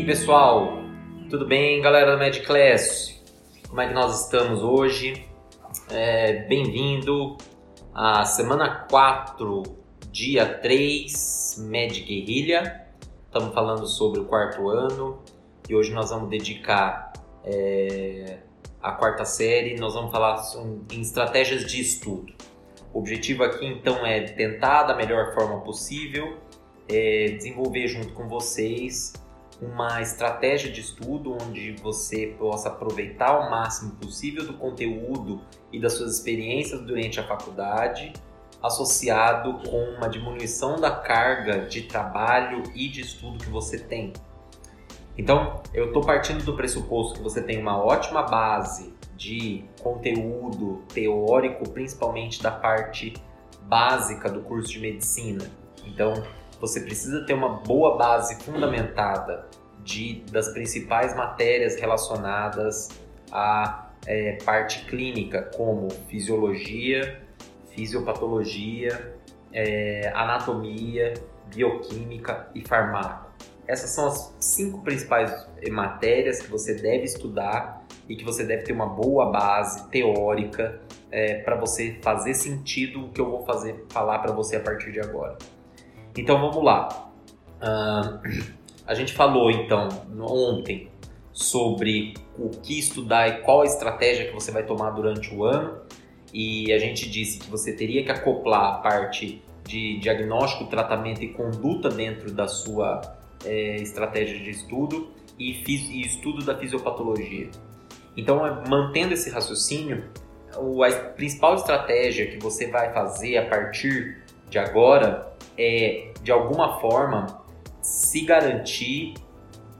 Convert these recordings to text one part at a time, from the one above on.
aí, pessoal? Tudo bem, galera da Magic Class? Como é que nós estamos hoje? É, Bem-vindo à semana 4, dia 3, Magic Guerrilha. Estamos falando sobre o quarto ano e hoje nós vamos dedicar é, a quarta série, nós vamos falar em estratégias de estudo. O objetivo aqui então é tentar da melhor forma possível é, desenvolver junto com vocês uma estratégia de estudo onde você possa aproveitar o máximo possível do conteúdo e das suas experiências durante a faculdade, associado com uma diminuição da carga de trabalho e de estudo que você tem. Então, eu estou partindo do pressuposto que você tem uma ótima base de conteúdo teórico, principalmente da parte básica do curso de medicina. Então, você precisa ter uma boa base fundamentada de, das principais matérias relacionadas à é, parte clínica, como fisiologia, fisiopatologia, é, anatomia, bioquímica e farmaco. Essas são as cinco principais matérias que você deve estudar e que você deve ter uma boa base teórica é, para você fazer sentido o que eu vou fazer falar para você a partir de agora. Então vamos lá. Uh, a gente falou então ontem sobre o que estudar e qual a estratégia que você vai tomar durante o ano. E a gente disse que você teria que acoplar a parte de diagnóstico, tratamento e conduta dentro da sua é, estratégia de estudo e, e, estudo da fisiopatologia. Então, é, mantendo esse raciocínio, a principal estratégia que você vai fazer a partir de agora é, de alguma forma, se garantir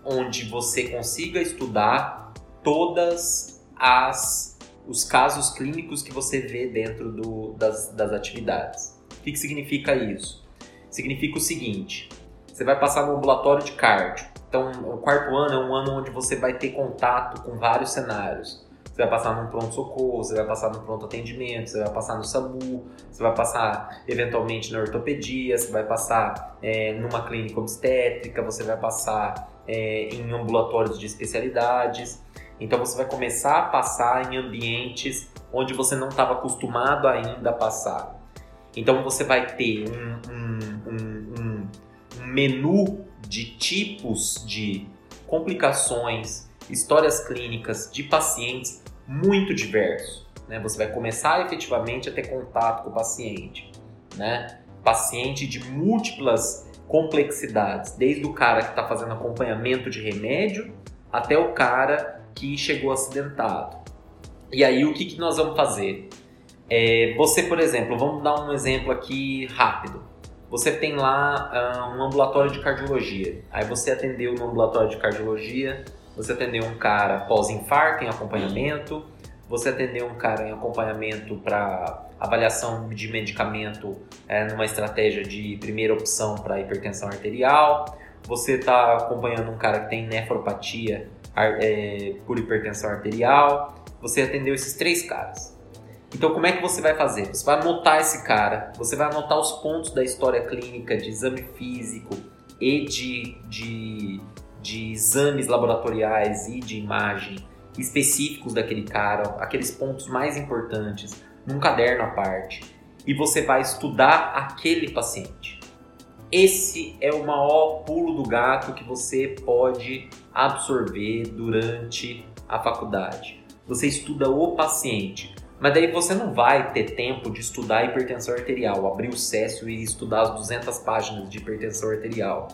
onde você consiga estudar todas as os casos clínicos que você vê dentro do, das, das atividades. O que, que significa isso? Significa o seguinte: você vai passar no ambulatório de cardio. Então, o quarto ano é um ano onde você vai ter contato com vários cenários. Você vai passar num pronto-socorro, você vai passar no pronto-atendimento, você vai passar no SAMU, você vai passar eventualmente na ortopedia, você vai passar é, numa clínica obstétrica, você vai passar é, em ambulatórios de especialidades. Então você vai começar a passar em ambientes onde você não estava acostumado ainda a passar. Então você vai ter um, um, um, um menu de tipos de complicações, histórias clínicas de pacientes muito diverso. Né? Você vai começar efetivamente a ter contato com o paciente. Né? Paciente de múltiplas complexidades, desde o cara que está fazendo acompanhamento de remédio até o cara que chegou acidentado. E aí o que, que nós vamos fazer? É, você, por exemplo, vamos dar um exemplo aqui rápido. Você tem lá uh, um ambulatório de cardiologia. Aí você atendeu no ambulatório de cardiologia, você atendeu um cara pós-infarto em acompanhamento, você atendeu um cara em acompanhamento para avaliação de medicamento é, numa estratégia de primeira opção para hipertensão arterial, você está acompanhando um cara que tem nefropatia é, por hipertensão arterial, você atendeu esses três caras. Então, como é que você vai fazer? Você vai anotar esse cara, você vai anotar os pontos da história clínica, de exame físico e de, de de exames laboratoriais e de imagem específicos daquele cara, aqueles pontos mais importantes, num caderno à parte, e você vai estudar aquele paciente. Esse é o maior pulo do gato que você pode absorver durante a faculdade. Você estuda o paciente, mas daí você não vai ter tempo de estudar hipertensão arterial, abrir o Cécio e estudar as 200 páginas de hipertensão arterial.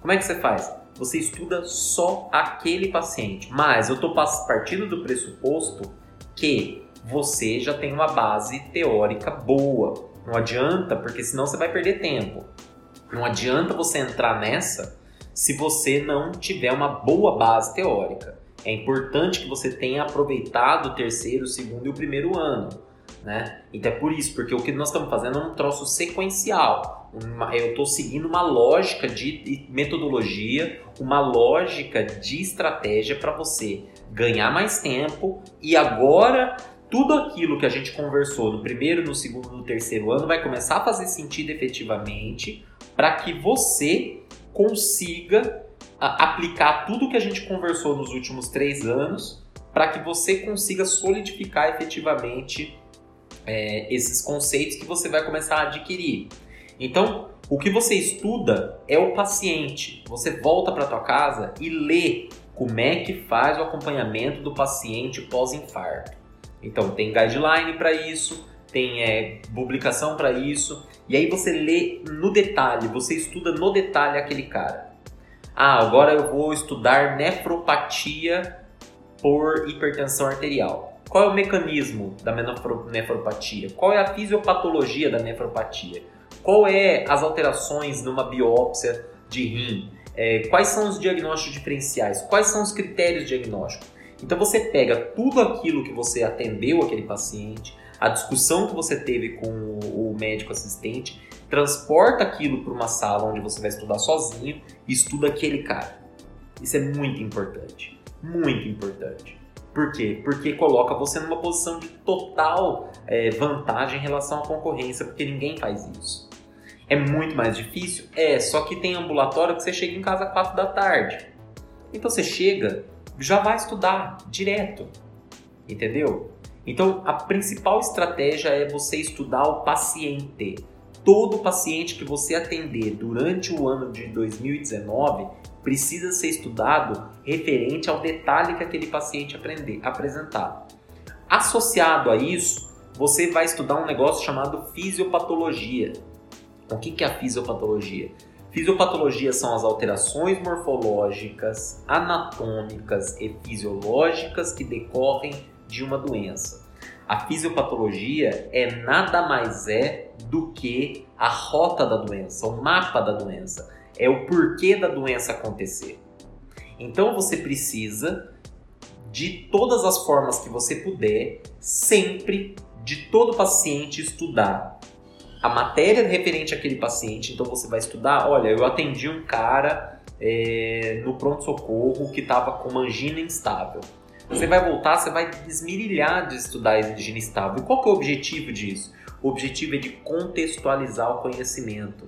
Como é que você faz? Você estuda só aquele paciente. Mas eu estou partindo do pressuposto que você já tem uma base teórica boa. Não adianta, porque senão você vai perder tempo. Não adianta você entrar nessa se você não tiver uma boa base teórica. É importante que você tenha aproveitado o terceiro, o segundo e o primeiro ano. Né? Então é por isso, porque o que nós estamos fazendo é um troço sequencial. Uma, eu estou seguindo uma lógica de metodologia, uma lógica de estratégia para você ganhar mais tempo e agora tudo aquilo que a gente conversou no primeiro, no segundo, no terceiro ano vai começar a fazer sentido efetivamente para que você consiga aplicar tudo que a gente conversou nos últimos três anos para que você consiga solidificar efetivamente é, esses conceitos que você vai começar a adquirir. Então, o que você estuda é o paciente. Você volta para tua casa e lê como é que faz o acompanhamento do paciente pós-infarto. Então, tem guideline para isso, tem é, publicação para isso, e aí você lê no detalhe, você estuda no detalhe aquele cara. Ah, agora eu vou estudar nefropatia por hipertensão arterial. Qual é o mecanismo da nefropatia? Qual é a fisiopatologia da nefropatia? Qual é as alterações numa biópsia de rim? É, quais são os diagnósticos diferenciais? Quais são os critérios diagnósticos? Então você pega tudo aquilo que você atendeu aquele paciente, a discussão que você teve com o médico assistente, transporta aquilo para uma sala onde você vai estudar sozinho e estuda aquele cara. Isso é muito importante. Muito importante. Por quê? Porque coloca você numa posição de total é, vantagem em relação à concorrência, porque ninguém faz isso. É muito mais difícil? É, só que tem ambulatório que você chega em casa às 4 da tarde. Então você chega, já vai estudar direto. Entendeu? Então, a principal estratégia é você estudar o paciente. Todo paciente que você atender durante o ano de 2019 precisa ser estudado referente ao detalhe que aquele paciente aprender, apresentar. Associado a isso, você vai estudar um negócio chamado fisiopatologia. O que é a fisiopatologia? Fisiopatologia são as alterações morfológicas, anatômicas e fisiológicas que decorrem de uma doença. A fisiopatologia é nada mais é do que a rota da doença, o mapa da doença, é o porquê da doença acontecer. Então você precisa de todas as formas que você puder, sempre de todo paciente estudar a matéria referente àquele paciente. Então você vai estudar, olha, eu atendi um cara é, no pronto-socorro que estava com angina instável. Você vai voltar, você vai desmirilhar de estudar a higiene estável. E qual que é o objetivo disso? O objetivo é de contextualizar o conhecimento.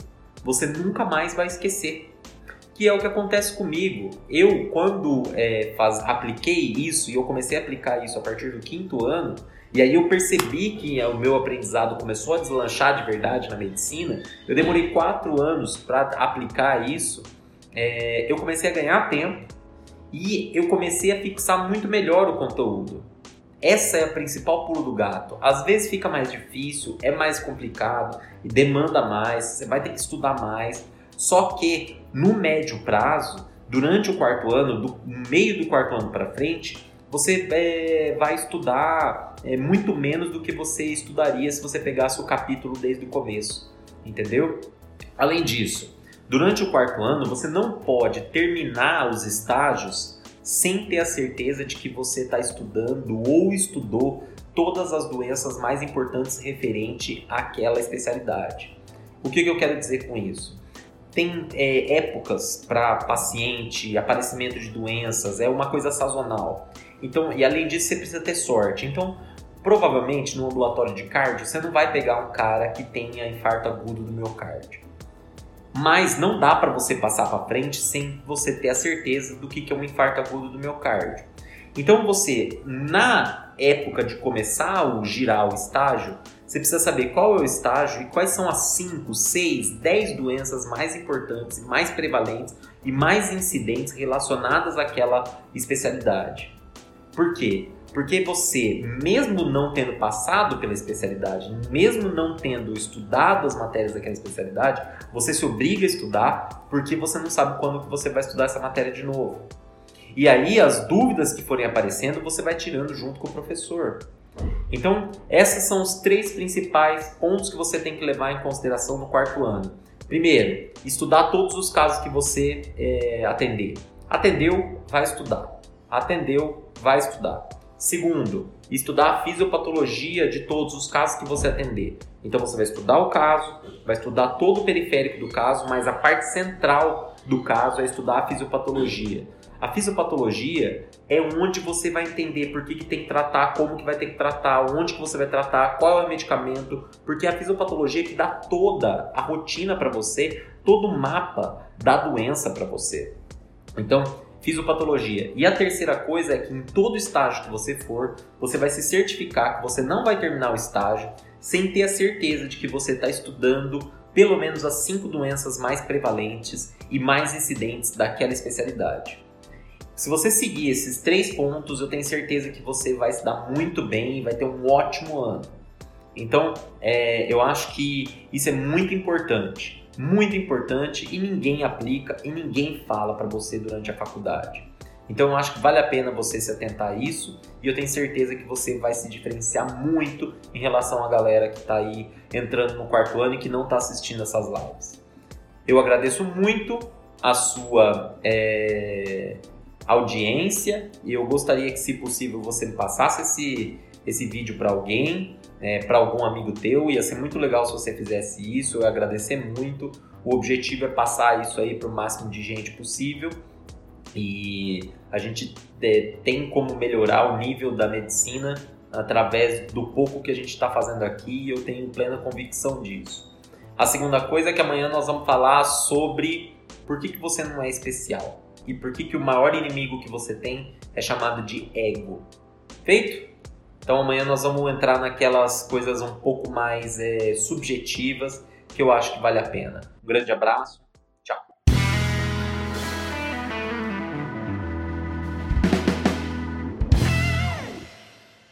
Você nunca mais vai esquecer. Que é o que acontece comigo. Eu, quando é, faz, apliquei isso, e eu comecei a aplicar isso a partir do quinto ano, e aí eu percebi que o meu aprendizado começou a deslanchar de verdade na medicina. Eu demorei quatro anos para aplicar isso. É, eu comecei a ganhar tempo e eu comecei a fixar muito melhor o conteúdo. Essa é a principal pulo do gato. Às vezes fica mais difícil, é mais complicado e demanda mais, você vai ter que estudar mais. Só que no médio prazo, durante o quarto ano, do meio do quarto ano para frente, você é, vai estudar é, muito menos do que você estudaria se você pegasse o capítulo desde o começo, entendeu? Além disso, Durante o quarto ano, você não pode terminar os estágios sem ter a certeza de que você está estudando ou estudou todas as doenças mais importantes referente àquela especialidade. O que, que eu quero dizer com isso? Tem é, épocas para paciente, aparecimento de doenças, é uma coisa sazonal. Então, e além disso, você precisa ter sorte. Então, provavelmente no ambulatório de cardio, você não vai pegar um cara que tenha infarto agudo do miocárdio mas não dá para você passar para frente sem você ter a certeza do que é um infarto agudo do miocárdio. Então você, na época de começar o girar o estágio, você precisa saber qual é o estágio e quais são as 5, 6, 10 doenças mais importantes, mais prevalentes e mais incidentes relacionadas àquela especialidade. Por quê? Porque você, mesmo não tendo passado pela especialidade, mesmo não tendo estudado as matérias daquela especialidade, você se obriga a estudar porque você não sabe quando que você vai estudar essa matéria de novo. E aí as dúvidas que forem aparecendo, você vai tirando junto com o professor. Então, esses são os três principais pontos que você tem que levar em consideração no quarto ano. Primeiro, estudar todos os casos que você é, atender. Atendeu, vai estudar. Atendeu, vai estudar. Segundo, estudar a fisiopatologia de todos os casos que você atender. Então você vai estudar o caso, vai estudar todo o periférico do caso, mas a parte central do caso é estudar a fisiopatologia. A fisiopatologia é onde você vai entender por que, que tem que tratar, como que vai ter que tratar, onde que você vai tratar, qual é o medicamento, porque a fisiopatologia é que dá toda a rotina para você, todo o mapa da doença para você. Então, fisiopatologia. E a terceira coisa é que em todo estágio que você for, você vai se certificar que você não vai terminar o estágio sem ter a certeza de que você está estudando pelo menos as cinco doenças mais prevalentes e mais incidentes daquela especialidade. Se você seguir esses três pontos, eu tenho certeza que você vai se dar muito bem e vai ter um ótimo ano. Então, é, eu acho que isso é muito importante, muito importante e ninguém aplica e ninguém fala para você durante a faculdade. Então, eu acho que vale a pena você se atentar a isso e eu tenho certeza que você vai se diferenciar muito em relação à galera que está aí entrando no quarto ano e que não está assistindo essas lives. Eu agradeço muito a sua é, audiência e eu gostaria que, se possível, você me passasse esse, esse vídeo para alguém, é, para algum amigo teu. Ia ser muito legal se você fizesse isso. Eu ia agradecer muito. O objetivo é passar isso aí para o máximo de gente possível. E a gente é, tem como melhorar o nível da medicina através do pouco que a gente está fazendo aqui e eu tenho plena convicção disso. A segunda coisa é que amanhã nós vamos falar sobre por que, que você não é especial e por que, que o maior inimigo que você tem é chamado de ego. Feito? Então amanhã nós vamos entrar naquelas coisas um pouco mais é, subjetivas que eu acho que vale a pena. Um grande abraço